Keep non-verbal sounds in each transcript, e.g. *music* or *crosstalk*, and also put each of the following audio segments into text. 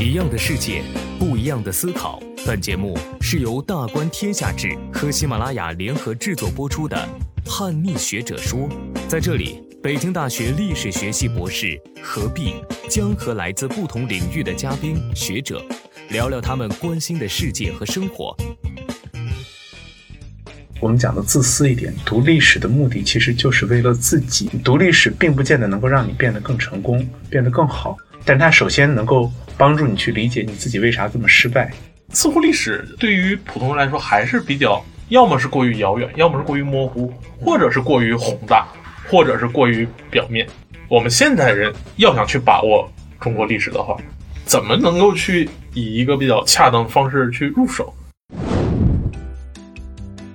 一样的世界，不一样的思考。本节目是由大观天下志和喜马拉雅联合制作播出的《叛逆学者说》。在这里，北京大学历史学系博士何必将和来自不同领域的嘉宾学者聊聊他们关心的世界和生活。我们讲的自私一点，读历史的目的其实就是为了自己。读历史并不见得能够让你变得更成功，变得更好，但它首先能够帮助你去理解你自己为啥这么失败。似乎历史对于普通人来说还是比较，要么是过于遥远，要么是过于模糊，或者是过于宏大，或者是过于表面。我们现代人要想去把握中国历史的话，怎么能够去以一个比较恰当的方式去入手？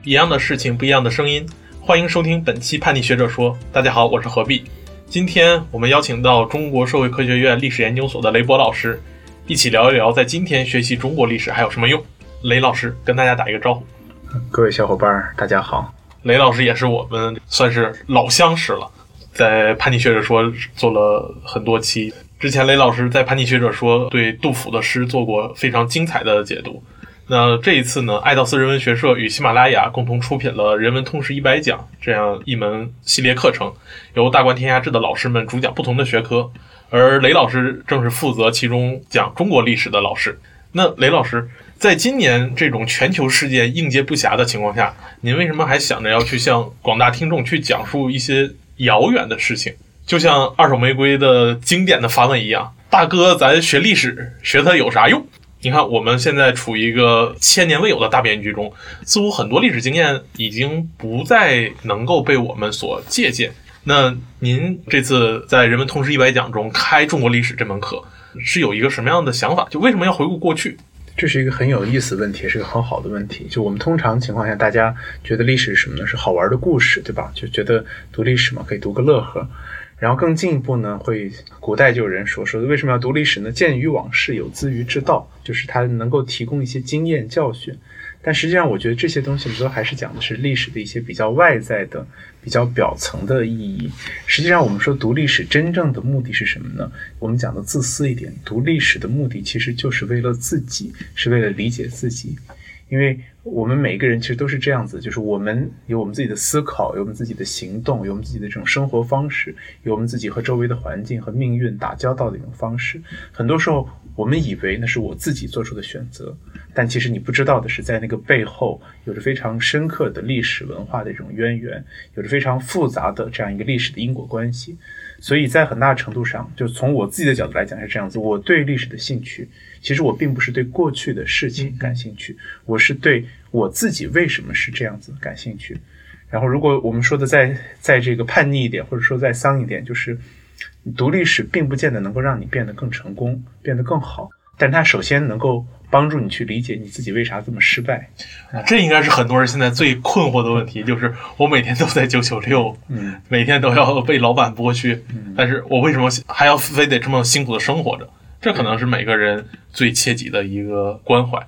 一样的事情，不一样的声音。欢迎收听本期《叛逆学者说》。大家好，我是何必。今天我们邀请到中国社会科学院历史研究所的雷博老师，一起聊一聊在今天学习中国历史还有什么用。雷老师跟大家打一个招呼。各位小伙伴，大家好。雷老师也是我们算是老相识了，在《叛逆学者说》做了很多期。之前雷老师在《叛逆学者说》对杜甫的诗做过非常精彩的解读。那这一次呢，爱道斯人文学社与喜马拉雅共同出品了《人文通识一百讲》这样一门系列课程，由大观天下志的老师们主讲不同的学科，而雷老师正是负责其中讲中国历史的老师。那雷老师，在今年这种全球事件应接不暇的情况下，您为什么还想着要去向广大听众去讲述一些遥远的事情？就像二手玫瑰的经典的发问一样，大哥，咱学历史学它有啥用？你看，我们现在处于一个千年未有的大变局中，似乎很多历史经验已经不再能够被我们所借鉴。那您这次在《人文通识一百讲》中开中国历史这门课，是有一个什么样的想法？就为什么要回顾过去？这是一个很有意思的问题，是个很好的问题。就我们通常情况下，大家觉得历史是什么呢？是好玩的故事，对吧？就觉得读历史嘛，可以读个乐呵。然后更进一步呢，会古代就有人说说为什么要读历史呢？鉴于往事，有资于之道，就是它能够提供一些经验教训。但实际上，我觉得这些东西都还是讲的是历史的一些比较外在的、比较表层的意义。实际上，我们说读历史真正的目的是什么呢？我们讲的自私一点，读历史的目的其实就是为了自己，是为了理解自己。因为我们每一个人其实都是这样子，就是我们有我们自己的思考，有我们自己的行动，有我们自己的这种生活方式，有我们自己和周围的环境和命运打交道的一种方式。很多时候，我们以为那是我自己做出的选择，但其实你不知道的是，在那个背后有着非常深刻的历史文化的这种渊源，有着非常复杂的这样一个历史的因果关系。所以在很大程度上，就从我自己的角度来讲是这样子，我对历史的兴趣。其实我并不是对过去的事情感兴趣，我是对我自己为什么是这样子感兴趣。然后，如果我们说的再再这个叛逆一点，或者说再丧一点，就是读历史并不见得能够让你变得更成功，变得更好，但它首先能够帮助你去理解你自己为啥这么失败。这应该是很多人现在最困惑的问题，就是我每天都在九九六，嗯，每天都要被老板剥削，但是我为什么还要非得这么辛苦的生活着？这可能是每个人最切己的一个关怀。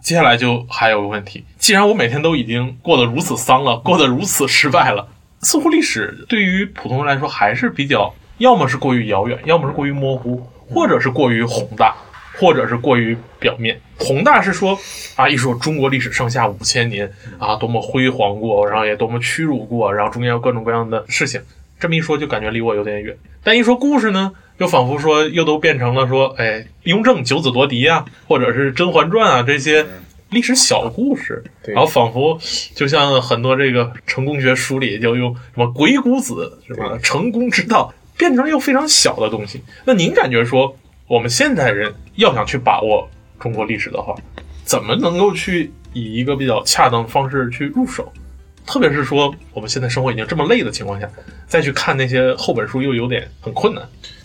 接下来就还有个问题：既然我每天都已经过得如此丧了，过得如此失败了，似乎历史对于普通人来说还是比较，要么是过于遥远，要么是过于模糊，或者是过于宏大，或者是过于表面。宏大是说啊，一说中国历史上下五千年啊，多么辉煌过，然后也多么屈辱过，然后中间有各种各样的事情。这么一说，就感觉离我有点远。但一说故事呢？就仿佛说，又都变成了说，哎，雍正九子夺嫡啊，或者是《甄嬛传》啊这些历史小故事，然后仿佛就像很多这个成功学书里就用什么鬼谷子什么？成功之道变成又非常小的东西。那您感觉说，我们现代人要想去把握中国历史的话，怎么能够去以一个比较恰当的方式去入手？特别是说我们现在生活已经这么累的情况下，再去看那些厚本书又有点很困难。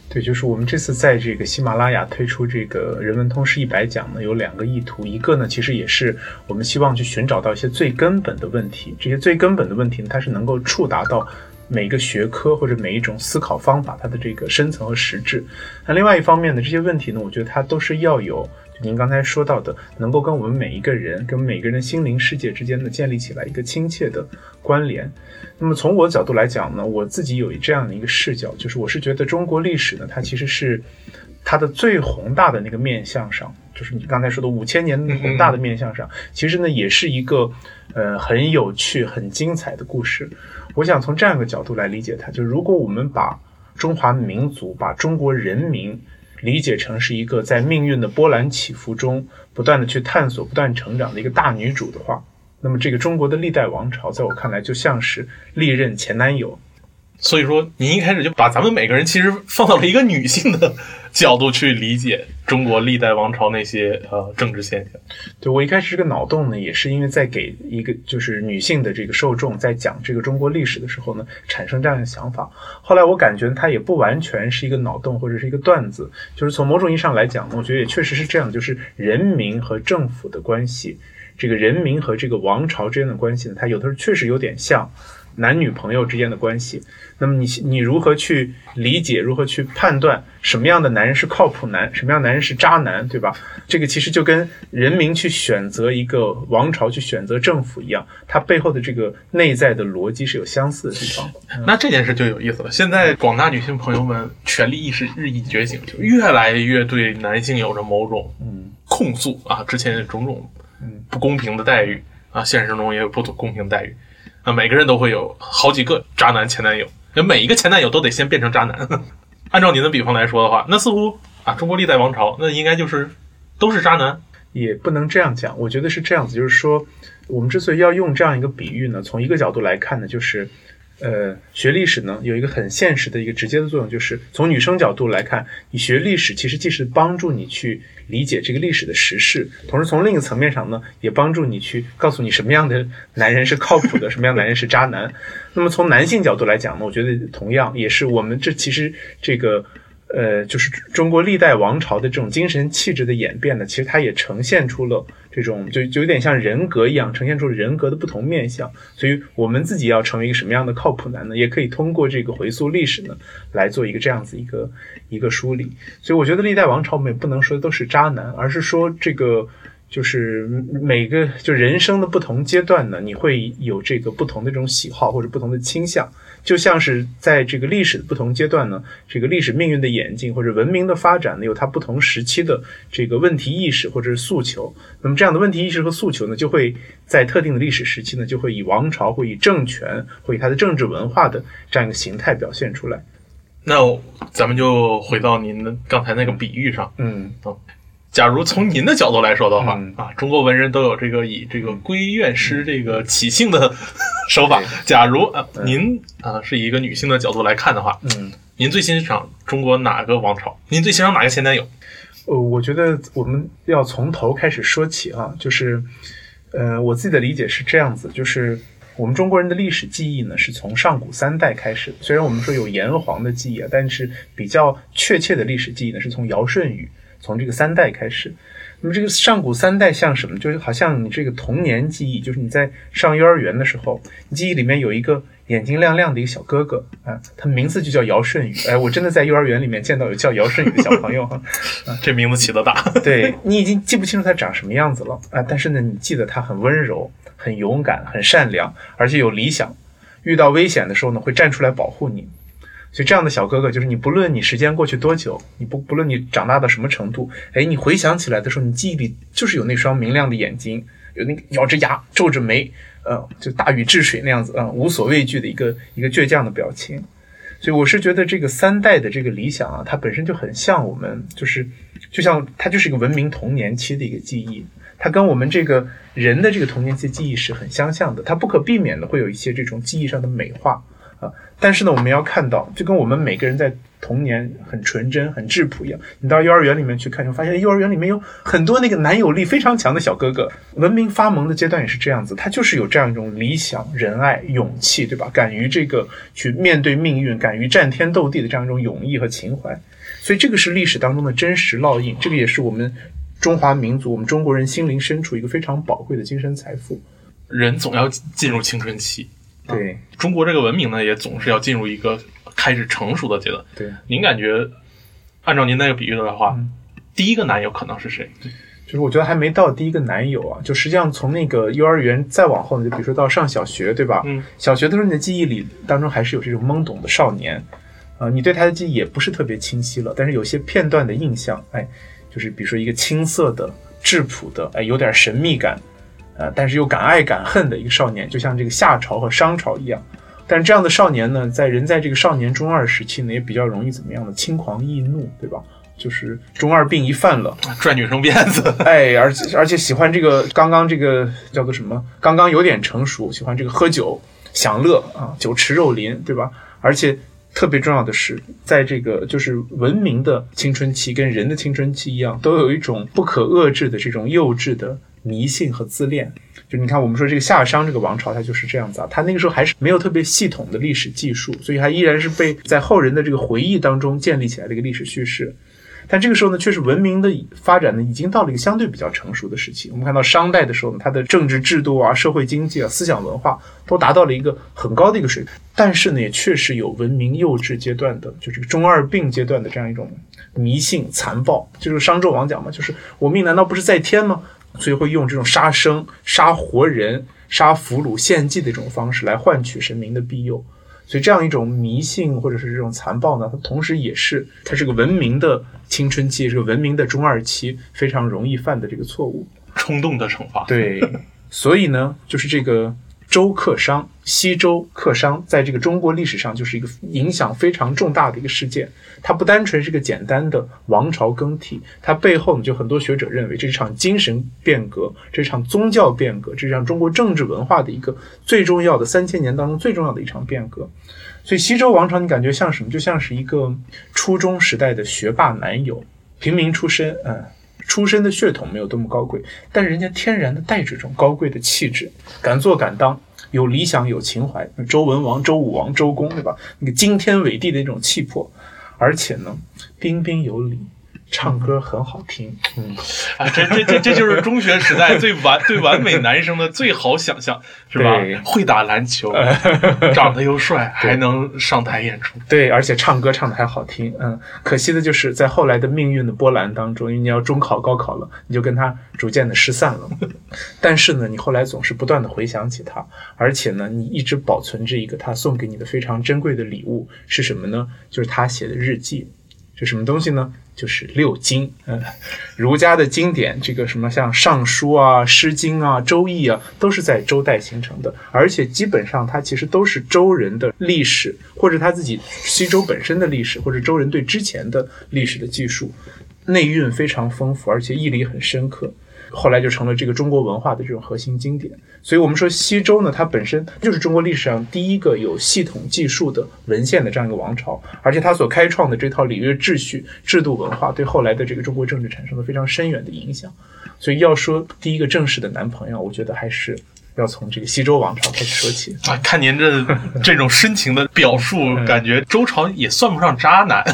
对，就是我们这次在这个喜马拉雅推出这个人文通识一百讲呢，有两个意图。一个呢，其实也是我们希望去寻找到一些最根本的问题。这些最根本的问题呢，它是能够触达到每一个学科或者每一种思考方法它的这个深层和实质。那另外一方面呢，这些问题呢，我觉得它都是要有您刚才说到的，能够跟我们每一个人、跟每个人心灵世界之间呢建立起来一个亲切的关联。那么从我的角度来讲呢，我自己有这样的一个视角，就是我是觉得中国历史呢，它其实是它的最宏大的那个面向上，就是你刚才说的五千年的宏大的面向上，其实呢也是一个呃很有趣、很精彩的故事。我想从这样一个角度来理解它，就是如果我们把中华民族、把中国人民理解成是一个在命运的波澜起伏中不断的去探索、不断成长的一个大女主的话，那么这个中国的历代王朝，在我看来就像是历任前男友。所以说，您一开始就把咱们每个人其实放到了一个女性的角度去理解中国历代王朝那些呃政治现象。对我一开始这个脑洞呢，也是因为在给一个就是女性的这个受众在讲这个中国历史的时候呢，产生这样的想法。后来我感觉它也不完全是一个脑洞或者是一个段子，就是从某种意义上来讲，我觉得也确实是这样，就是人民和政府的关系，这个人民和这个王朝之间的关系呢，它有的时候确实有点像。男女朋友之间的关系，那么你你如何去理解，如何去判断什么样的男人是靠谱男，什么样男人是渣男，对吧？这个其实就跟人民去选择一个王朝，去选择政府一样，它背后的这个内在的逻辑是有相似的地方。*laughs* 那这件事就有意思了。现在广大女性朋友们权力意识日益觉醒，就越来越对男性有着某种嗯控诉啊，之前种种嗯不公平的待遇啊，现实中也有不公平待遇。那，每个人都会有好几个渣男前男友，那每一个前男友都得先变成渣男。*laughs* 按照您的比方来说的话，那似乎啊，中国历代王朝那应该就是都是渣男，也不能这样讲。我觉得是这样子，就是说，我们之所以要用这样一个比喻呢，从一个角度来看呢，就是。呃，学历史呢，有一个很现实的一个直接的作用，就是从女生角度来看，你学历史其实既是帮助你去理解这个历史的时事，同时从另一个层面上呢，也帮助你去告诉你什么样的男人是靠谱的，什么样的男人是渣男。*laughs* 那么从男性角度来讲呢，我觉得同样也是我们这其实这个。呃，就是中国历代王朝的这种精神气质的演变呢，其实它也呈现出了这种，就就有点像人格一样，呈现出人格的不同面相。所以，我们自己要成为一个什么样的靠谱男呢？也可以通过这个回溯历史呢，来做一个这样子一个一个梳理。所以，我觉得历代王朝我们也不能说都是渣男，而是说这个就是每个就人生的不同阶段呢，你会有这个不同的这种喜好或者不同的倾向。就像是在这个历史的不同阶段呢，这个历史命运的演进或者文明的发展呢，有它不同时期的这个问题意识或者是诉求。那么这样的问题意识和诉求呢，就会在特定的历史时期呢，就会以王朝、或以政权、或以它的政治文化的这样一个形态表现出来。那咱们就回到您的刚才那个比喻上，嗯，假如从您的角度来说的话，啊，中国文人都有这个以这个闺怨诗这个起兴的 *laughs* 手法。假如啊，您啊是以一个女性的角度来看的话，嗯，您最欣赏中国哪个王朝？您最欣赏哪个前男友？呃，我觉得我们要从头开始说起啊，就是，呃，我自己的理解是这样子，就是我们中国人的历史记忆呢，是从上古三代开始。虽然我们说有炎黄的记忆啊，但是比较确切的历史记忆呢，是从尧舜禹。从这个三代开始，那么这个上古三代像什么？就是好像你这个童年记忆，就是你在上幼儿园的时候，你记忆里面有一个眼睛亮亮的一个小哥哥啊，他名字就叫尧舜禹。哎，我真的在幼儿园里面见到有叫尧舜禹的小朋友哈，*laughs* 啊，这名字起的大。对你已经记不清楚他长什么样子了啊，但是呢，你记得他很温柔、很勇敢、很善良，而且有理想，遇到危险的时候呢，会站出来保护你。所以这样的小哥哥，就是你不论你时间过去多久，你不不论你长大到什么程度，哎，你回想起来的时候，你记忆里就是有那双明亮的眼睛，有那个咬着牙、皱着眉，呃，就大禹治水那样子，嗯，无所畏惧的一个一个倔强的表情。所以我是觉得这个三代的这个理想啊，它本身就很像我们，就是就像它就是一个文明童年期的一个记忆，它跟我们这个人的这个童年期记忆是很相像的，它不可避免的会有一些这种记忆上的美化。啊但是呢，我们要看到，就跟我们每个人在童年很纯真、很质朴一样。你到幼儿园里面去看，就发现幼儿园里面有很多那个男友力非常强的小哥哥。文明发萌的阶段也是这样子，他就是有这样一种理想、仁爱、勇气，对吧？敢于这个去面对命运，敢于战天斗地的这样一种勇毅和情怀。所以这个是历史当中的真实烙印，这个也是我们中华民族、我们中国人心灵深处一个非常宝贵的精神财富。人总要进入青春期。对中国这个文明呢，也总是要进入一个开始成熟的阶段。对，您感觉，按照您那个比喻的话，第一个男友可能是谁？就是我觉得还没到第一个男友啊，就实际上从那个幼儿园再往后呢，就比如说到上小学，对吧？嗯，小学的时候你的记忆里当中还是有这种懵懂的少年，啊，你对他的记忆也不是特别清晰了，但是有些片段的印象，哎，就是比如说一个青涩的、质朴的，哎，有点神秘感，呃，但是又敢爱敢恨的一个少年，就像这个夏朝和商朝一样。但这样的少年呢，在人在这个少年中二时期呢，也比较容易怎么样呢？轻狂易怒，对吧？就是中二病一犯了，拽女生辫子，*laughs* 哎，而且而且喜欢这个刚刚这个叫做什么？刚刚有点成熟，喜欢这个喝酒享乐啊，酒池肉林，对吧？而且特别重要的是，在这个就是文明的青春期跟人的青春期一样，都有一种不可遏制的这种幼稚的迷信和自恋。就你看，我们说这个夏商这个王朝，它就是这样子啊。它那个时候还是没有特别系统的历史技术，所以它依然是被在后人的这个回忆当中建立起来的一个历史叙事。但这个时候呢，却是文明的发展呢，已经到了一个相对比较成熟的时期。我们看到商代的时候呢，它的政治制度啊、社会经济啊、思想文化都达到了一个很高的一个水平。但是呢，也确实有文明幼稚阶段的，就这个中二病阶段的这样一种迷信残暴。就是商纣王讲嘛，就是我命难道不是在天吗？所以会用这种杀生、杀活人、杀俘虏、献祭的这种方式来换取神明的庇佑。所以这样一种迷信或者是这种残暴呢，它同时也是它是个文明的青春期，是个文明的中二期，非常容易犯的这个错误，冲动的惩罚。对，所以呢，就是这个。周克商，西周克商，在这个中国历史上就是一个影响非常重大的一个事件。它不单纯是个简单的王朝更替，它背后呢，就很多学者认为这是场精神变革，这是场宗教变革，这是场中国政治文化的一个最重要的三千年当中最重要的一场变革。所以西周王朝，你感觉像什么？就像是一个初中时代的学霸男友，平民出身，嗯。出身的血统没有多么高贵，但人家天然的带着这种高贵的气质，敢做敢当，有理想有情怀。周文王、周武王、周公，对吧？那个惊天伟地的那种气魄，而且呢，彬彬有礼。唱歌很好听，嗯，啊，这这这这就是中学时代最完最完美男生的最好想象，是吧？会打篮球，*laughs* 长得又帅，还能上台演出，对，而且唱歌唱的还好听，嗯。可惜的就是在后来的命运的波澜当中，因为你要中考、高考了，你就跟他逐渐的失散了。*laughs* 但是呢，你后来总是不断的回想起他，而且呢，你一直保存着一个他送给你的非常珍贵的礼物是什么呢？就是他写的日记。这什么东西呢？就是六经，嗯，儒家的经典，这个什么像《尚书》啊、《诗经》啊、《周易》啊，都是在周代形成的，而且基本上它其实都是周人的历史，或者他自己西周本身的历史，或者周人对之前的历史的记述，内蕴非常丰富，而且意理很深刻。后来就成了这个中国文化的这种核心经典，所以我们说西周呢，它本身就是中国历史上第一个有系统记述的文献的这样一个王朝，而且它所开创的这套礼乐秩序、制度文化，对后来的这个中国政治产生了非常深远的影响。所以要说第一个正式的男朋友，我觉得还是要从这个西周王朝开始说起啊。看您这这种深情的表述，感觉周朝也算不上渣男。嗯，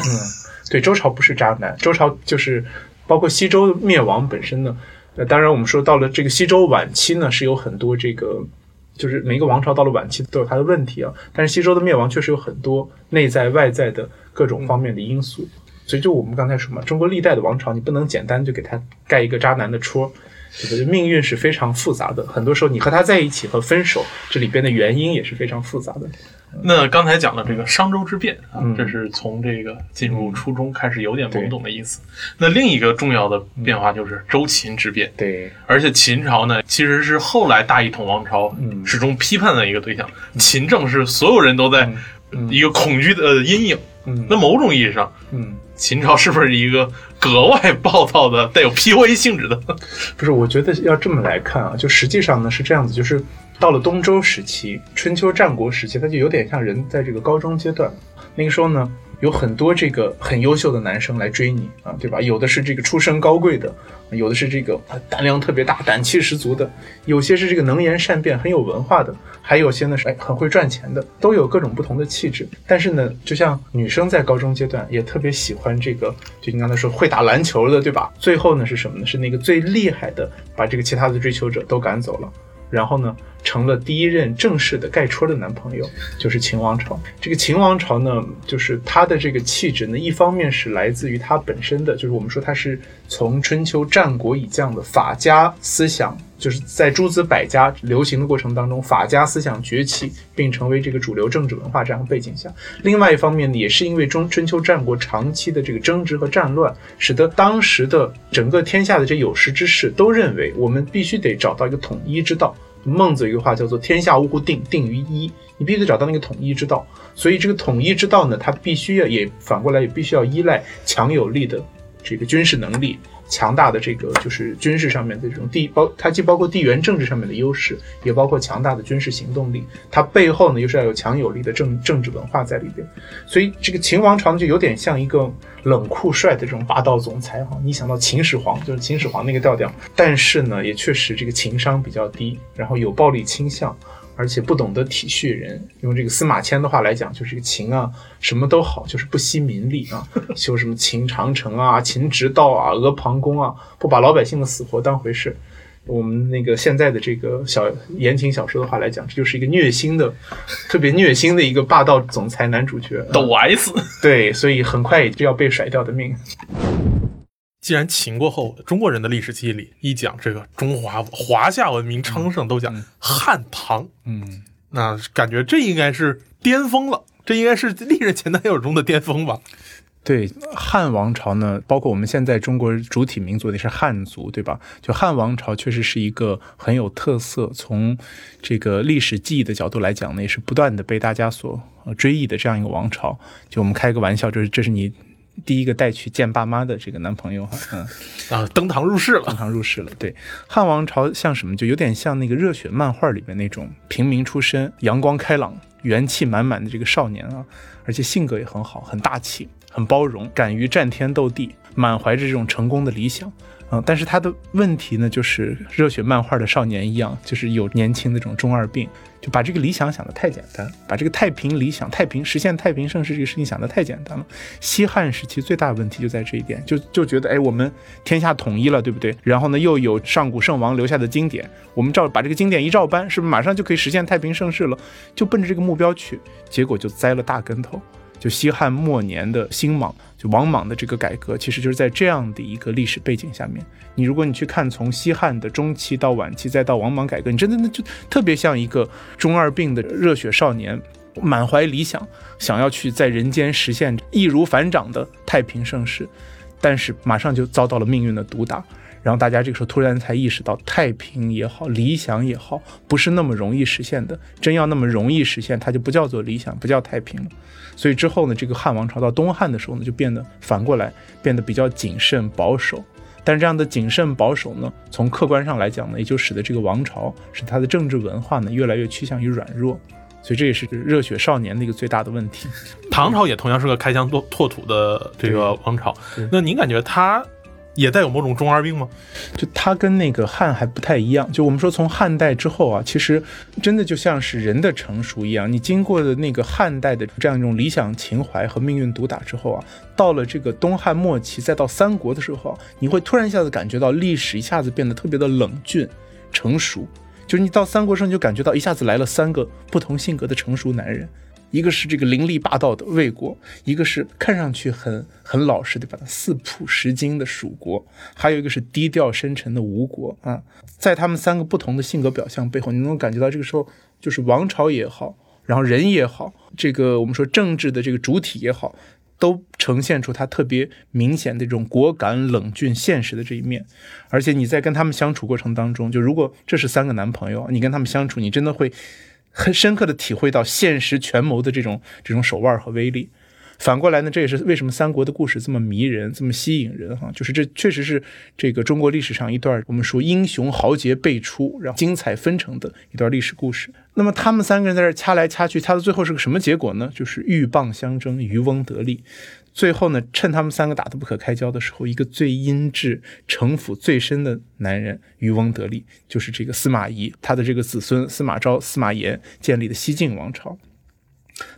对，周朝不是渣男，周朝就是包括西周灭亡本身呢。那当然，我们说到了这个西周晚期呢，是有很多这个，就是每一个王朝到了晚期都有它的问题啊。但是西周的灭亡确实有很多内在外在的各种方面的因素，所以就我们刚才说嘛，中国历代的王朝你不能简单就给他盖一个渣男的戳。这个命运是非常复杂的，很多时候你和他在一起和分手，这里边的原因也是非常复杂的。那刚才讲的这个商周之变啊，这是从这个进入初中开始有点懵懂的意思。那另一个重要的变化就是周秦之变。对，而且秦朝呢，其实是后来大一统王朝始终批判的一个对象。秦政是所有人都在一个恐惧的阴影。嗯，那某种意义上，嗯，秦朝是不是一个格外暴躁的、带有 PUA 性质的？*laughs* 不是，我觉得要这么来看啊，就实际上呢是这样子，就是到了东周时期、春秋战国时期，它就有点像人在这个高中阶段，那个时候呢。有很多这个很优秀的男生来追你啊，对吧？有的是这个出身高贵的，有的是这个胆量特别大、胆气十足的，有些是这个能言善辩、很有文化的，还有些呢是哎很会赚钱的，都有各种不同的气质。但是呢，就像女生在高中阶段也特别喜欢这个，就你刚才说会打篮球的，对吧？最后呢是什么呢？是那个最厉害的，把这个其他的追求者都赶走了。然后呢，成了第一任正式的盖戳的男朋友，就是秦王朝。这个秦王朝呢，就是他的这个气质呢，一方面是来自于他本身的，就是我们说他是从春秋战国以降的法家思想就是在诸子百家流行的过程当中，法家思想崛起并成为这个主流政治文化这样的背景下，另外一方面呢，也是因为中春秋战国长期的这个争执和战乱，使得当时的整个天下的这有识之士都认为，我们必须得找到一个统一之道。孟子有一句话叫做“天下无不定，定于一”，你必须得找到那个统一之道。所以这个统一之道呢，它必须要也反过来也必须要依赖强有力的这个军事能力。强大的这个就是军事上面的这种地包，它既包括地缘政治上面的优势，也包括强大的军事行动力。它背后呢，又是要有强有力的政政治文化在里边。所以这个秦王朝呢，就有点像一个冷酷帅的这种霸道总裁哈。你想到秦始皇，就是秦始皇那个调调，但是呢，也确实这个情商比较低，然后有暴力倾向。而且不懂得体恤人，用这个司马迁的话来讲，就是这个秦啊，什么都好，就是不惜民力啊，*laughs* 修什么秦长城啊、秦直道啊、阿房宫啊，不把老百姓的死活当回事。我们那个现在的这个小言情小说的话来讲，这就是一个虐心的、特别虐心的一个霸道总裁男主角，抖 S。对，所以很快也就要被甩掉的命。既然秦过后，中国人的历史记忆里一讲这个中华华夏文明昌盛，都讲汉唐，嗯，那感觉这应该是巅峰了，这应该是历任前男友中的巅峰吧？对，汉王朝呢，包括我们现在中国主体民族的是汉族，对吧？就汉王朝确实是一个很有特色，从这个历史记忆的角度来讲呢，也是不断的被大家所追忆的这样一个王朝。就我们开个玩笑，就是这是你。第一个带去见爸妈的这个男朋友哈，嗯 *laughs* 啊，登堂入室了，登堂入室了。对，汉王朝像什么？就有点像那个热血漫画里面那种平民出身、阳光开朗、元气满满的这个少年啊，而且性格也很好，很大气，很包容，敢于战天斗地，满怀着这种成功的理想。嗯，但是他的问题呢，就是热血漫画的少年一样，就是有年轻的这种中二病，就把这个理想想得太简单，把这个太平理想、太平实现太平盛世这个事情想得太简单了。西汉时期最大的问题就在这一点，就就觉得哎，我们天下统一了，对不对？然后呢，又有上古圣王留下的经典，我们照把这个经典一照搬，是不是马上就可以实现太平盛世了？就奔着这个目标去，结果就栽了大跟头。就西汉末年的新莽，就王莽的这个改革，其实就是在这样的一个历史背景下面。你如果你去看从西汉的中期到晚期，再到王莽改革，你真的那就特别像一个中二病的热血少年，满怀理想，想要去在人间实现易如反掌的太平盛世，但是马上就遭到了命运的毒打。然后大家这个时候突然才意识到，太平也好，理想也好，不是那么容易实现的。真要那么容易实现，它就不叫做理想，不叫太平了。所以之后呢，这个汉王朝到东汉的时候呢，就变得反过来变得比较谨慎保守。但这样的谨慎保守呢，从客观上来讲呢，也就使得这个王朝使它的政治文化呢越来越趋向于软弱。所以这也是热血少年的一个最大的问题。唐朝也同样是个开疆拓拓土的这个王朝。那您感觉他？也带有某种中二病吗？就它跟那个汉还不太一样。就我们说从汉代之后啊，其实真的就像是人的成熟一样。你经过的那个汉代的这样一种理想情怀和命运毒打之后啊，到了这个东汉末期，再到三国的时候，你会突然一下子感觉到历史一下子变得特别的冷峻、成熟。就是你到三国时候，你就感觉到一下子来了三个不同性格的成熟男人。一个是这个凌厉霸道的魏国，一个是看上去很很老实的把它四普十斤的蜀国，还有一个是低调深沉的吴国啊。在他们三个不同的性格表象背后，你能感觉到这个时候就是王朝也好，然后人也好，这个我们说政治的这个主体也好，都呈现出他特别明显的这种果敢、冷峻、现实的这一面。而且你在跟他们相处过程当中，就如果这是三个男朋友，你跟他们相处，你真的会。很深刻的体会到现实权谋的这种这种手腕和威力。反过来呢，这也是为什么三国的故事这么迷人，这么吸引人哈。就是这确实是这个中国历史上一段我们说英雄豪杰辈出，然后精彩纷呈的一段历史故事。那么他们三个人在这掐来掐去，掐到最后是个什么结果呢？就是鹬蚌相争，渔翁得利。最后呢，趁他们三个打得不可开交的时候，一个最阴质、城府最深的男人渔翁得利，就是这个司马懿，他的这个子孙司马昭、司马炎建立的西晋王朝。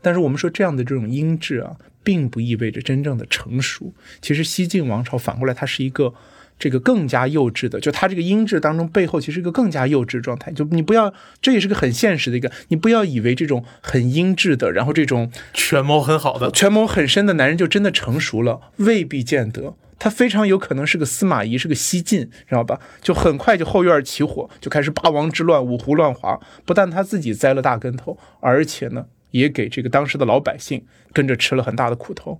但是我们说这样的这种音质啊，并不意味着真正的成熟。其实西晋王朝反过来，它是一个。这个更加幼稚的，就他这个音质当中背后，其实一个更加幼稚状态。就你不要，这也是个很现实的一个，你不要以为这种很音质的，然后这种权谋很好的、权谋很深的男人就真的成熟了，未必见得。他非常有可能是个司马懿，是个西晋，知道吧？就很快就后院起火，就开始八王之乱，五胡乱华。不但他自己栽了大跟头，而且呢，也给这个当时的老百姓跟着吃了很大的苦头。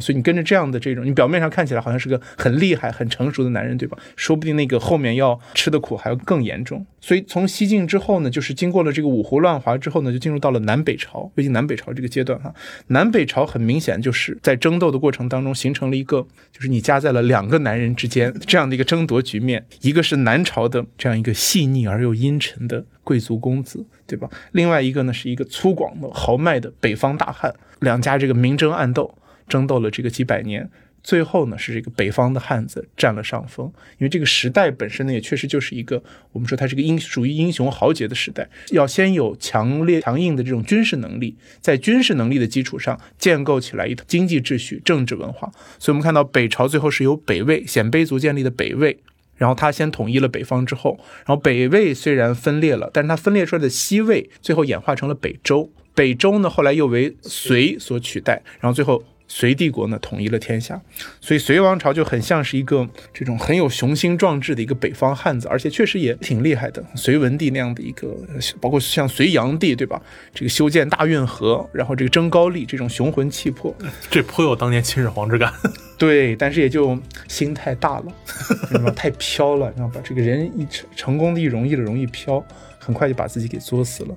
所以你跟着这样的这种，你表面上看起来好像是个很厉害、很成熟的男人，对吧？说不定那个后面要吃的苦还要更严重。所以从西晋之后呢，就是经过了这个五胡乱华之后呢，就进入到了南北朝，尤其南北朝这个阶段哈。南北朝很明显就是在争斗的过程当中形成了一个，就是你夹在了两个男人之间这样的一个争夺局面。一个是南朝的这样一个细腻而又阴沉的贵族公子，对吧？另外一个呢是一个粗犷的豪迈的北方大汉，两家这个明争暗斗。争斗了这个几百年，最后呢是这个北方的汉子占了上风，因为这个时代本身呢也确实就是一个我们说它是个英属于英雄豪杰的时代，要先有强烈强硬的这种军事能力，在军事能力的基础上建构起来一套经济秩序、政治文化。所以我们看到北朝最后是由北魏鲜卑族建立的北魏，然后他先统一了北方之后，然后北魏虽然分裂了，但是它分裂出来的西魏最后演化成了北周，北周呢后来又为隋所取代，然后最后。隋帝国呢统一了天下，所以隋王朝就很像是一个这种很有雄心壮志的一个北方汉子，而且确实也挺厉害的。隋文帝那样的一个，包括像隋炀帝，对吧？这个修建大运河，然后这个征高丽，这种雄浑气魄，这颇有当年秦始皇之感。*laughs* 对，但是也就心太大了，*laughs* 知道？太飘了，知道吧？这个人一成成功的一容易了容易飘，很快就把自己给作死了。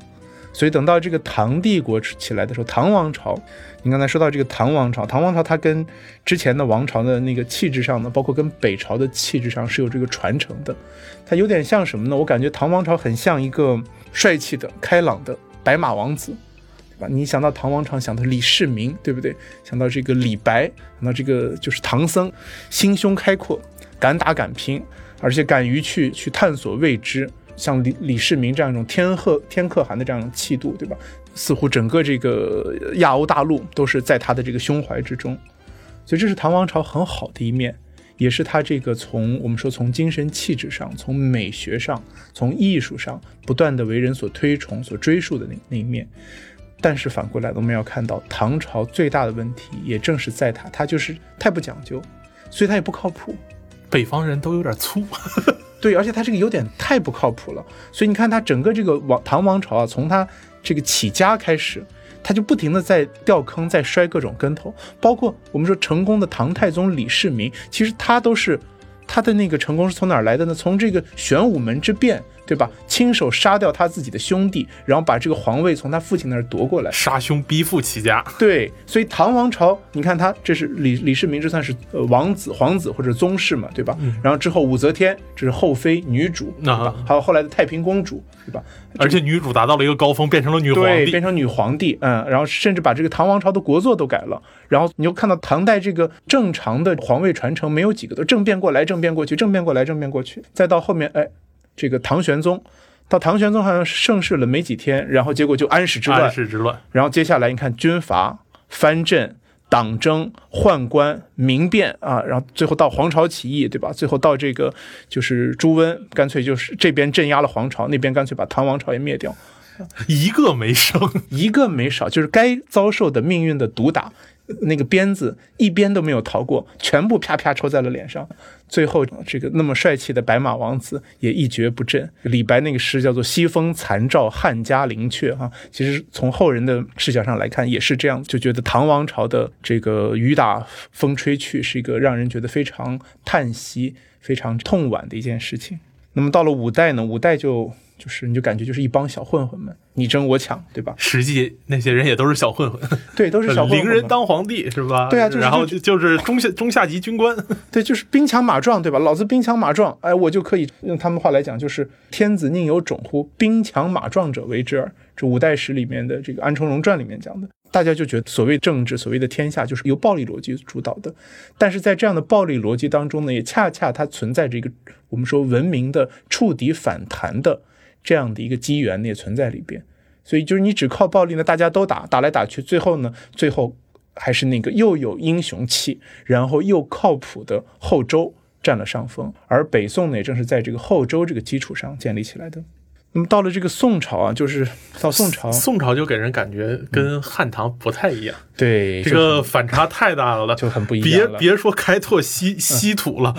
所以等到这个唐帝国起来的时候，唐王朝，你刚才说到这个唐王朝，唐王朝它跟之前的王朝的那个气质上呢，包括跟北朝的气质上是有这个传承的。它有点像什么呢？我感觉唐王朝很像一个帅气的、开朗的白马王子，对吧？你想到唐王朝，想到李世民，对不对？想到这个李白，想到这个就是唐僧，心胸开阔，敢打敢拼，而且敢于去去探索未知。像李李世民这样一种天鹤天可汗的这样一种气度，对吧？似乎整个这个亚欧大陆都是在他的这个胸怀之中，所以这是唐王朝很好的一面，也是他这个从我们说从精神气质上、从美学上、从艺术上不断的为人所推崇、所追溯的那那一面。但是反过来，我们要看到唐朝最大的问题，也正是在他，他就是太不讲究，所以他也不靠谱。北方人都有点粗。*laughs* 对，而且他这个有点太不靠谱了，所以你看他整个这个王唐王朝啊，从他这个起家开始，他就不停的在掉坑，在摔各种跟头，包括我们说成功的唐太宗李世民，其实他都是他的那个成功是从哪儿来的呢？从这个玄武门之变。对吧？亲手杀掉他自己的兄弟，然后把这个皇位从他父亲那儿夺过来，杀兄逼父齐家。对，所以唐王朝，你看他这是李李世民，这算是呃王子、皇子或者宗室嘛，对吧？然后之后武则天，这是后妃、女主，啊，还有后来的太平公主，对吧？而且女主达到了一个高峰，变成了女皇帝，变成女皇帝，嗯，然后甚至把这个唐王朝的国祚都改了。然后你又看到唐代这个正常的皇位传承没有几个，都政变过来，政变过去，政变过来，政变过去，再到后面，哎。这个唐玄宗，到唐玄宗好像盛世了没几天，然后结果就安史之乱。安史之乱。然后接下来你看军阀、藩镇、党争、宦官、民变啊，然后最后到黄巢起义，对吧？最后到这个就是朱温，干脆就是这边镇压了黄巢，那边干脆把唐王朝也灭掉，*laughs* 一个没剩，一个没少，就是该遭受的命运的毒打。那个鞭子一鞭都没有逃过，全部啪啪抽在了脸上。最后，这个那么帅气的白马王子也一蹶不振。李白那个诗叫做“西风残照，汉家陵阙”哈，其实从后人的视角上来看也是这样，就觉得唐王朝的这个雨打风吹去是一个让人觉得非常叹息、非常痛惋的一件事情。那么到了五代呢？五代就。就是你就感觉就是一帮小混混们你争我抢，对吧？实际那些人也都是小混混，对，都是小混混。凌人当皇帝是吧？对啊，然后就就是中下中下级军官，*laughs* 对，就是兵强马壮，对吧？老子兵强马壮，哎，我就可以用他们话来讲，就是天子宁有种乎？兵强马壮者为之耳。这五代史里面的这个《安重荣传》里面讲的，大家就觉得所谓政治，所谓的天下，就是由暴力逻辑主导的。但是在这样的暴力逻辑当中呢，也恰恰它存在着一个我们说文明的触底反弹的。这样的一个机缘也存在里边，所以就是你只靠暴力呢，大家都打，打来打去，最后呢，最后还是那个又有英雄气，然后又靠谱的后周占了上风，而北宋呢，也正是在这个后周这个基础上建立起来的。那么到了这个宋朝啊，就是到宋朝，宋朝就给人感觉跟汉唐不太一样，对这个反差太大了，就很不一样。别别说开拓西西土了，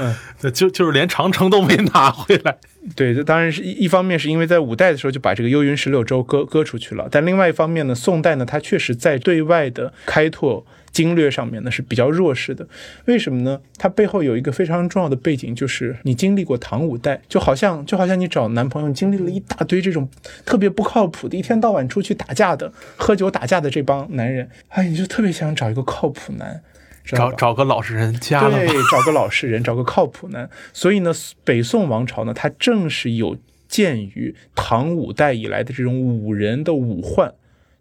就就是连长城都没拿回来。*laughs* 对，这当然是一一方面是因为在五代的时候就把这个幽云十六州割割出去了，但另外一方面呢，宋代呢，它确实在对外的开拓。经略上面呢是比较弱势的，为什么呢？它背后有一个非常重要的背景，就是你经历过唐五代，就好像就好像你找男朋友，经历了一大堆这种特别不靠谱的，一天到晚出去打架的、喝酒打架的这帮男人，哎，你就特别想找一个靠谱男，找找个老实人家了，对，找个老实人，找个靠谱男。所以呢，北宋王朝呢，它正是有鉴于唐五代以来的这种武人的武患。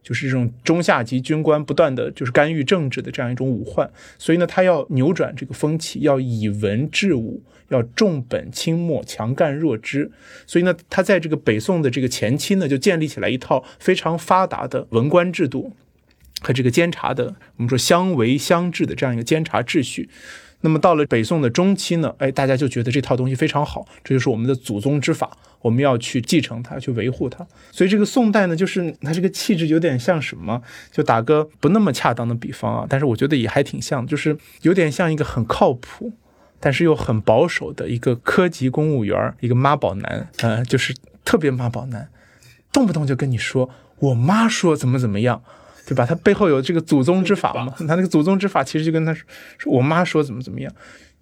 就是这种中下级军官不断的就是干预政治的这样一种武患，所以呢，他要扭转这个风气，要以文治武，要重本轻末，强干弱支。所以呢，他在这个北宋的这个前期呢，就建立起来一套非常发达的文官制度和这个监察的，我们说相维相治的这样一个监察秩序。那么到了北宋的中期呢，哎，大家就觉得这套东西非常好，这就是我们的祖宗之法，我们要去继承它，去维护它。所以这个宋代呢，就是它这个气质有点像什么？就打个不那么恰当的比方啊，但是我觉得也还挺像，就是有点像一个很靠谱，但是又很保守的一个科级公务员，一个妈宝男，呃，就是特别妈宝男，动不动就跟你说我妈说怎么怎么样。对吧？他背后有这个祖宗之法嘛？他那个祖宗之法其实就跟他说，我妈说怎么怎么样，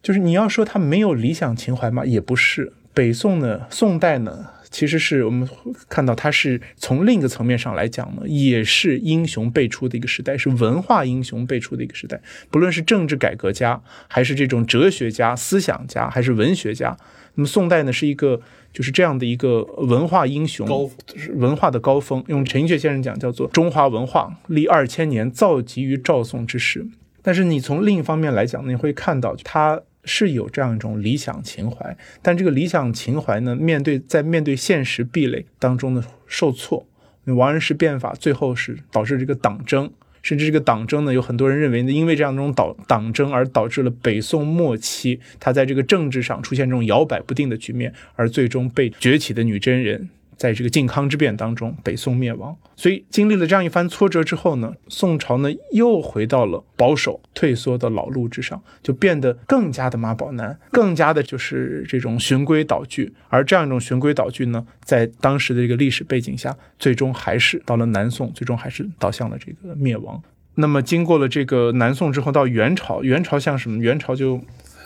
就是你要说他没有理想情怀嘛？也不是。北宋呢，宋代呢，其实是我们看到它是从另一个层面上来讲呢，也是英雄辈出的一个时代，是文化英雄辈出的一个时代。不论是政治改革家，还是这种哲学家、思想家，还是文学家，那么宋代呢，是一个。就是这样的一个文化英雄，文化的高峰。用陈寅恪先生讲，叫做中华文化历二千年，造极于赵宋之时。但是你从另一方面来讲，你会看到他是有这样一种理想情怀，但这个理想情怀呢，面对在面对现实壁垒当中的受挫。王安石变法最后是导致这个党争。甚至这个党争呢，有很多人认为呢，因为这样一种党党争而导致了北宋末期，他在这个政治上出现这种摇摆不定的局面，而最终被崛起的女真人。在这个靖康之变当中，北宋灭亡。所以经历了这样一番挫折之后呢，宋朝呢又回到了保守、退缩的老路之上，就变得更加的妈宝男，更加的就是这种循规蹈矩。而这样一种循规蹈矩呢，在当时的这个历史背景下，最终还是到了南宋，最终还是导向了这个灭亡。那么经过了这个南宋之后，到元朝，元朝像什么？元朝就。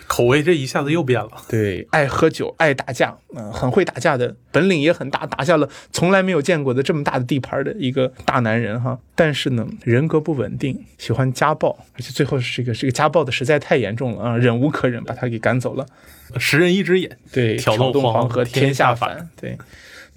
口味这一下子又变了，对，爱喝酒，爱打架，嗯，很会打架的，本领也很大，打下了从来没有见过的这么大的地盘的一个大男人哈。但是呢，人格不稳定，喜欢家暴，而且最后是这个这个家暴的实在太严重了啊，忍无可忍，把他给赶走了。十人一只眼，对，挑动黄河天下反。对，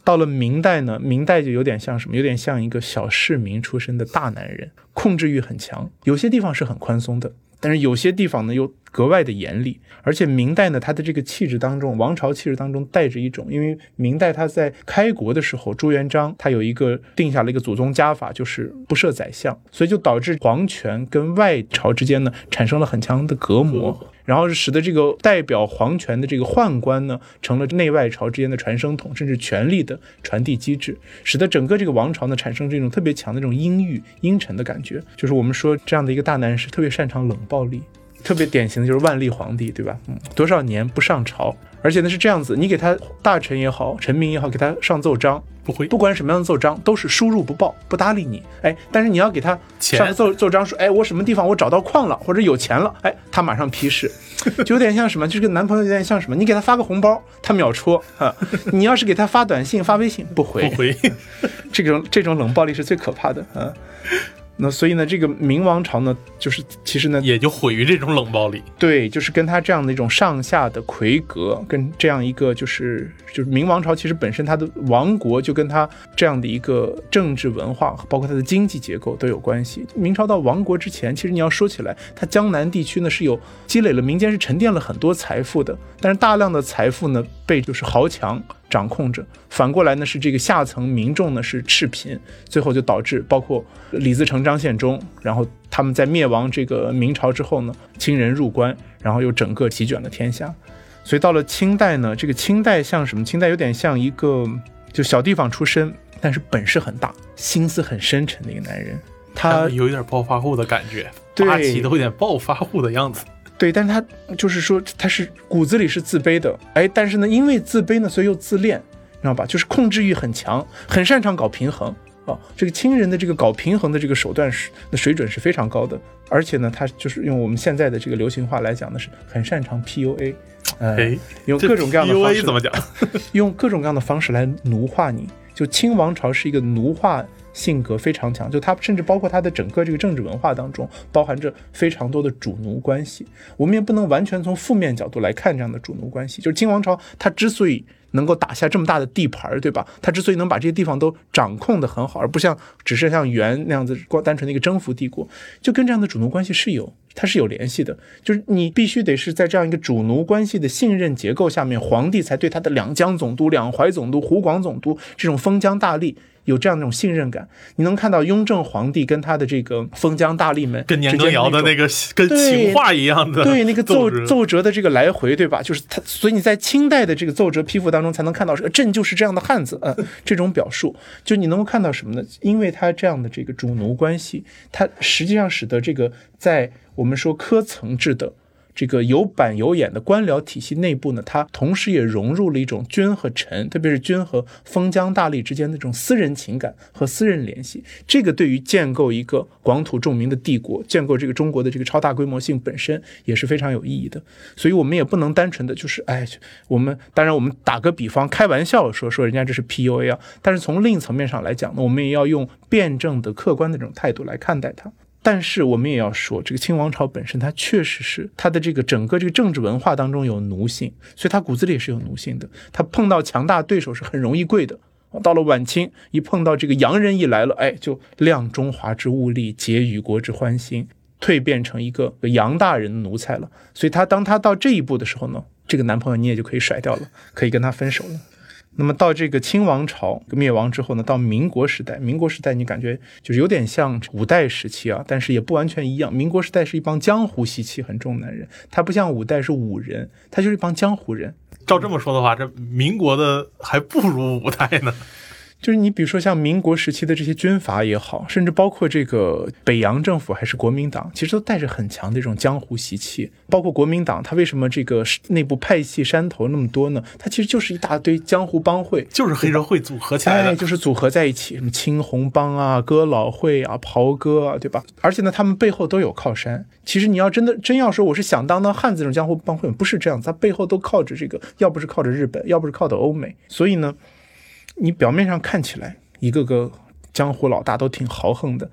到了明代呢，明代就有点像什么，有点像一个小市民出身的大男人，控制欲很强，有些地方是很宽松的。但是有些地方呢又格外的严厉，而且明代呢，它的这个气质当中，王朝气质当中带着一种，因为明代它在开国的时候，朱元璋他有一个定下了一个祖宗家法，就是不设宰相，所以就导致皇权跟外朝之间呢产生了很强的隔膜。然后使得这个代表皇权的这个宦官呢，成了内外朝之间的传声筒，甚至权力的传递机制，使得整个这个王朝呢产生这种特别强的这种阴郁阴沉的感觉。就是我们说这样的一个大男人是特别擅长冷暴力，特别典型的就是万历皇帝，对吧？嗯，多少年不上朝。而且呢是这样子，你给他大臣也好，臣民也好，给他上奏章，不会，不管什么样的奏章，都是输入不报，不搭理你。哎，但是你要给他上奏奏章说，哎，我什么地方我找到矿了，或者有钱了，哎，他马上批示，*laughs* 就有点像什么，就是跟男朋友有点像什么，你给他发个红包，他秒戳啊。你要是给他发短信、发微信，不回，不回，*laughs* 这种这种冷暴力是最可怕的啊。那所以呢，这个明王朝呢，就是其实呢，也就毁于这种冷暴力。对，就是跟他这样的一种上下的魁阁，跟这样一个就是就是明王朝，其实本身它的王国就跟他这样的一个政治文化，包括它的经济结构都有关系。明朝到亡国之前，其实你要说起来，它江南地区呢是有积累了民间是沉淀了很多财富的，但是大量的财富呢被就是豪强。掌控着，反过来呢是这个下层民众呢是赤贫，最后就导致包括李自成、张献忠，然后他们在灭亡这个明朝之后呢，清人入关，然后又整个席卷了天下。所以到了清代呢，这个清代像什么？清代有点像一个就小地方出身，但是本事很大，心思很深沉的一个男人。他有一点暴发户的感觉，对八旗都有点暴发户的样子。对，但是他就是说他是骨子里是自卑的，哎，但是呢，因为自卑呢，所以又自恋，你知道吧？就是控制欲很强，很擅长搞平衡啊。这个亲人的这个搞平衡的这个手段是那水准是非常高的，而且呢，他就是用我们现在的这个流行话来讲呢，是很擅长 PUA，哎，用各种各样的方式怎么讲？*laughs* 用各种各样的方式来奴化你。就清王朝是一个奴化。性格非常强，就他甚至包括他的整个这个政治文化当中，包含着非常多的主奴关系。我们也不能完全从负面角度来看这样的主奴关系。就是清王朝，它之所以能够打下这么大的地盘，对吧？它之所以能把这些地方都掌控得很好，而不像只是像元那样子光单纯的一个征服帝国，就跟这样的主奴关系是有它是有联系的。就是你必须得是在这样一个主奴关系的信任结构下面，皇帝才对他的两江总督、两淮总督、湖广总督这种封疆大吏。有这样一种信任感，你能看到雍正皇帝跟他的这个封疆大吏们，跟年羹尧的那个跟情话一样的，对那个奏奏折的这个来回，对吧？就是他，所以你在清代的这个奏折批复当中才能看到，朕就是这样的汉子，嗯，这种表述，就你能够看到什么呢？因为他这样的这个主奴关系，他实际上使得这个在我们说科层制的。这个有板有眼的官僚体系内部呢，它同时也融入了一种君和臣，特别是君和封疆大吏之间的这种私人情感和私人联系。这个对于建构一个广土重民的帝国，建构这个中国的这个超大规模性本身也是非常有意义的。所以，我们也不能单纯的就是，哎，我们当然我们打个比方，开玩笑说说人家这是 PUA 啊，但是从另一层面上来讲呢，我们也要用辩证的、客观的这种态度来看待它。但是我们也要说，这个清王朝本身，它确实是它的这个整个这个政治文化当中有奴性，所以它骨子里也是有奴性的。它碰到强大对手是很容易跪的。到了晚清，一碰到这个洋人一来了，哎，就量中华之物力，结与国之欢心，蜕变成一个洋大人的奴才了。所以他当他到这一步的时候呢，这个男朋友你也就可以甩掉了，可以跟他分手了。那么到这个清王朝灭亡之后呢，到民国时代，民国时代你感觉就是有点像五代时期啊，但是也不完全一样。民国时代是一帮江湖习气很重的人，他不像五代是武人，他就是一帮江湖人。照这么说的话，这民国的还不如五代呢。就是你比如说像民国时期的这些军阀也好，甚至包括这个北洋政府还是国民党，其实都带着很强的这种江湖习气。包括国民党，它为什么这个内部派系山头那么多呢？它其实就是一大堆江湖帮会，就是黑社会组合起来的，就是组合在一起，什么青红帮啊、哥老会啊、袍哥啊，对吧？而且呢，他们背后都有靠山。其实你要真的真要说我是响当当汉子这种江湖帮会，不是这样，他背后都靠着这个，要不是靠着日本，要不是靠的欧美，所以呢。你表面上看起来一个个江湖老大都挺豪横的，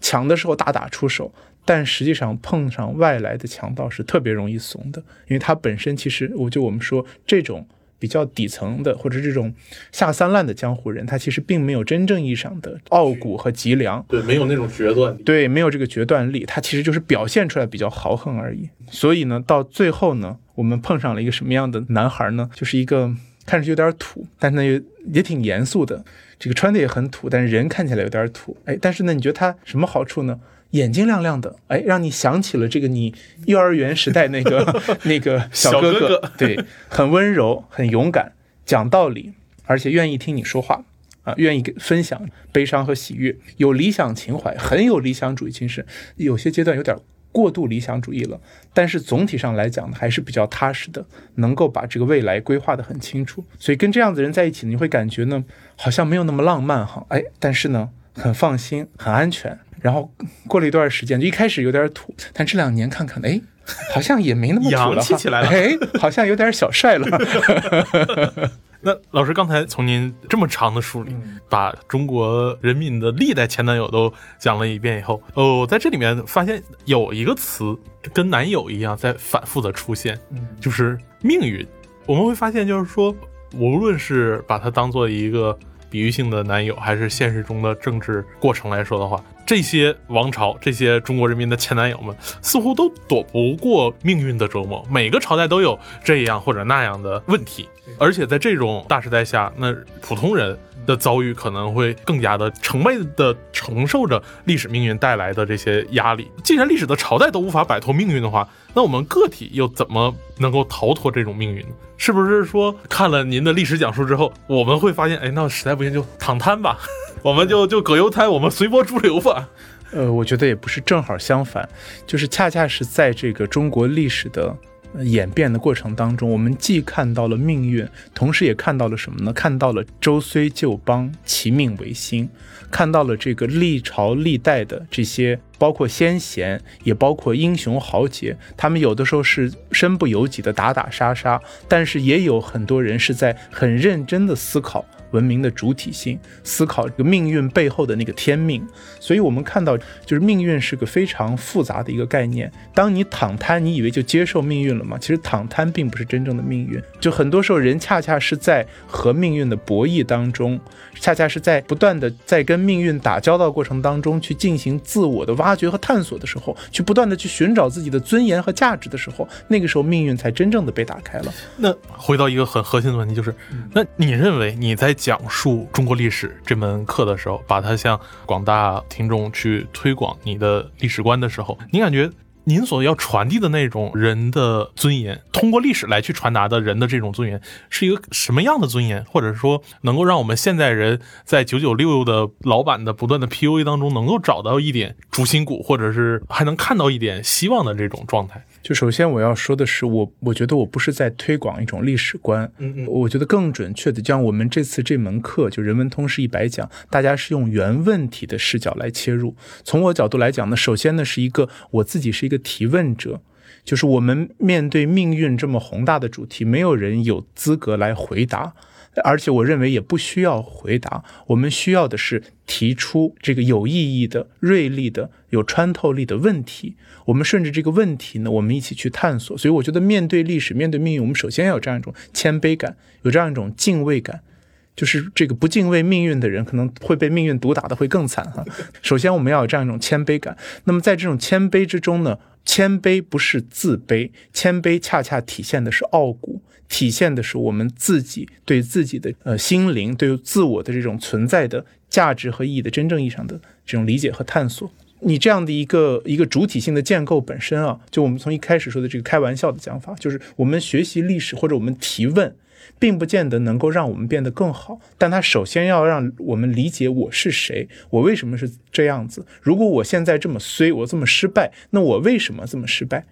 抢的时候大打出手，但实际上碰上外来的强盗是特别容易怂的，因为他本身其实我就我们说这种比较底层的或者这种下三滥的江湖人，他其实并没有真正意义上的傲骨和脊梁，对，没有那种决断，对，没有这个决断力，他其实就是表现出来比较豪横而已。所以呢，到最后呢，我们碰上了一个什么样的男孩呢？就是一个。看上去有点土，但是呢也也挺严肃的。这个穿的也很土，但是人看起来有点土。哎，但是呢，你觉得他什么好处呢？眼睛亮亮的，哎，让你想起了这个你 *laughs* 幼儿园时代那个 *laughs* 那个小哥哥。*laughs* 对，很温柔，很勇敢，讲道理，而且愿意听你说话啊，愿意分享悲伤和喜悦，有理想情怀，很有理想主义精神。有些阶段有点。过度理想主义了，但是总体上来讲呢，还是比较踏实的，能够把这个未来规划的很清楚。所以跟这样子人在一起，你会感觉呢，好像没有那么浪漫哈，哎，但是呢，很放心，很安全。然后过了一段时间，就一开始有点土，但这两年看看，哎，好像也没那么土了，*laughs* 起来了，哎，好像有点小帅了。*laughs* 那老师刚才从您这么长的书里，把中国人民的历代前男友都讲了一遍以后，哦，在这里面发现有一个词跟男友一样在反复的出现，就是命运。我们会发现，就是说，无论是把它当做一个比喻性的男友，还是现实中的政治过程来说的话，这些王朝、这些中国人民的前男友们，似乎都躲不过命运的折磨。每个朝代都有这样或者那样的问题。而且在这种大时代下，那普通人的遭遇可能会更加的成倍的承受着历史命运带来的这些压力。既然历史的朝代都无法摆脱命运的话，那我们个体又怎么能够逃脱这种命运呢？是不是说看了您的历史讲述之后，我们会发现，哎，那实在不行就躺摊吧，*laughs* 我们就就葛优瘫，我们随波逐流吧？呃，我觉得也不是，正好相反，就是恰恰是在这个中国历史的。演变的过程当中，我们既看到了命运，同时也看到了什么呢？看到了周虽旧邦，其命维新，看到了这个历朝历代的这些，包括先贤，也包括英雄豪杰，他们有的时候是身不由己的打打杀杀，但是也有很多人是在很认真的思考。文明的主体性，思考这个命运背后的那个天命，所以我们看到，就是命运是个非常复杂的一个概念。当你躺摊，你以为就接受命运了吗？其实躺摊并不是真正的命运。就很多时候，人恰恰是在和命运的博弈当中，恰恰是在不断的在跟命运打交道过程当中去进行自我的挖掘和探索的时候，去不断的去寻找自己的尊严和价值的时候，那个时候命运才真正的被打开了。那回到一个很核心的问题，就是那你认为你在？讲述中国历史这门课的时候，把它向广大听众去推广你的历史观的时候，你感觉您所要传递的那种人的尊严，通过历史来去传达的人的这种尊严，是一个什么样的尊严？或者说，能够让我们现代人在九九六的老板的不断的 PUA 当中，能够找到一点主心骨，或者是还能看到一点希望的这种状态？就首先我要说的是，我我觉得我不是在推广一种历史观，嗯嗯，我觉得更准确的，像我们这次这门课就人文通识一百讲，大家是用原问题的视角来切入。从我角度来讲呢，首先呢是一个我自己是一个提问者，就是我们面对命运这么宏大的主题，没有人有资格来回答。而且我认为也不需要回答，我们需要的是提出这个有意义的、锐利的、有穿透力的问题。我们顺着这个问题呢，我们一起去探索。所以我觉得，面对历史、面对命运，我们首先要有这样一种谦卑感，有这样一种敬畏感。就是这个不敬畏命运的人，可能会被命运毒打的会更惨哈。首先，我们要有这样一种谦卑感。那么，在这种谦卑之中呢，谦卑不是自卑，谦卑恰恰体现的是傲骨。体现的是我们自己对自己的呃心灵、对自我的这种存在的价值和意义的真正意义上的这种理解和探索。你这样的一个一个主体性的建构本身啊，就我们从一开始说的这个开玩笑的讲法，就是我们学习历史或者我们提问，并不见得能够让我们变得更好，但它首先要让我们理解我是谁，我为什么是这样子。如果我现在这么衰，我这么失败，那我为什么这么失败？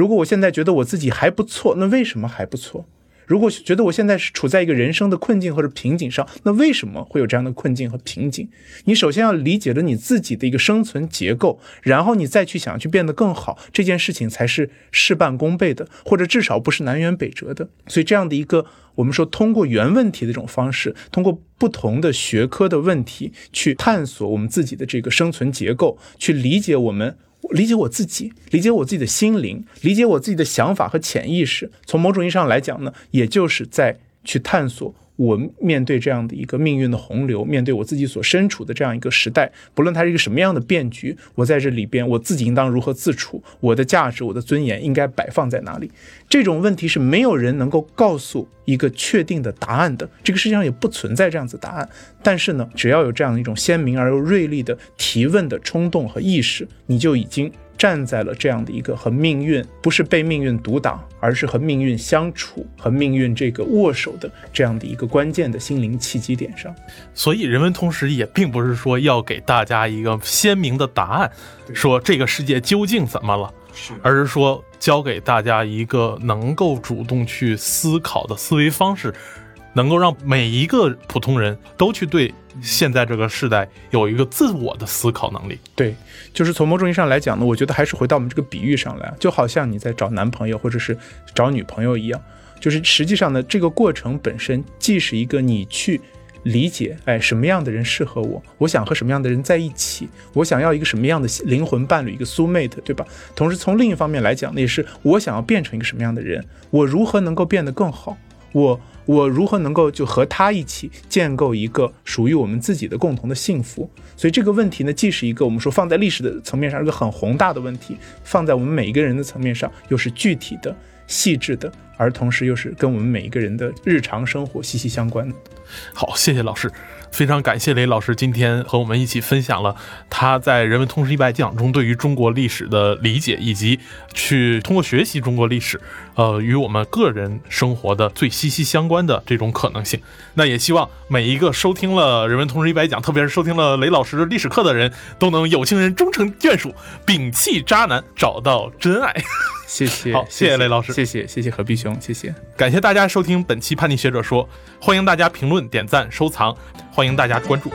如果我现在觉得我自己还不错，那为什么还不错？如果觉得我现在是处在一个人生的困境或者瓶颈上，那为什么会有这样的困境和瓶颈？你首先要理解了你自己的一个生存结构，然后你再去想去变得更好，这件事情才是事半功倍的，或者至少不是南辕北辙的。所以，这样的一个我们说通过原问题的这种方式，通过不同的学科的问题去探索我们自己的这个生存结构，去理解我们。理解我自己，理解我自己的心灵，理解我自己的想法和潜意识。从某种意义上来讲呢，也就是在去探索。我面对这样的一个命运的洪流，面对我自己所身处的这样一个时代，不论它是一个什么样的变局，我在这里边，我自己应当如何自处？我的价值、我的尊严应该摆放在哪里？这种问题是没有人能够告诉一个确定的答案的。这个世界上也不存在这样子答案。但是呢，只要有这样一种鲜明而又锐利的提问的冲动和意识，你就已经。站在了这样的一个和命运不是被命运独挡，而是和命运相处、和命运这个握手的这样的一个关键的心灵契机点上。所以，人文同时也并不是说要给大家一个鲜明的答案，说这个世界究竟怎么了，而是说教给大家一个能够主动去思考的思维方式，能够让每一个普通人都去对。现在这个时代有一个自我的思考能力，对，就是从某种意义上来讲呢，我觉得还是回到我们这个比喻上来，就好像你在找男朋友或者是找女朋友一样，就是实际上呢，这个过程本身既是一个你去理解，哎，什么样的人适合我，我想和什么样的人在一起，我想要一个什么样的灵魂伴侣，一个 soul mate，对吧？同时从另一方面来讲，那也是我想要变成一个什么样的人，我如何能够变得更好，我。我如何能够就和他一起建构一个属于我们自己的共同的幸福？所以这个问题呢，既是一个我们说放在历史的层面上一个很宏大的问题，放在我们每一个人的层面上又是具体的、细致的，而同时又是跟我们每一个人的日常生活息息相关的。好，谢谢老师。非常感谢雷老师今天和我们一起分享了他在《人文通识一百讲》中对于中国历史的理解，以及去通过学习中国历史，呃，与我们个人生活的最息息相关的这种可能性。那也希望每一个收听了《人文通识一百讲》，特别是收听了雷老师的历史课的人，都能有情人终成眷属，摒弃渣男，找到真爱。谢谢，好，谢谢雷老师，谢谢，谢谢何必兄，谢谢，感谢大家收听本期叛逆学者说，欢迎大家评论、点赞、收藏，欢迎大家关注。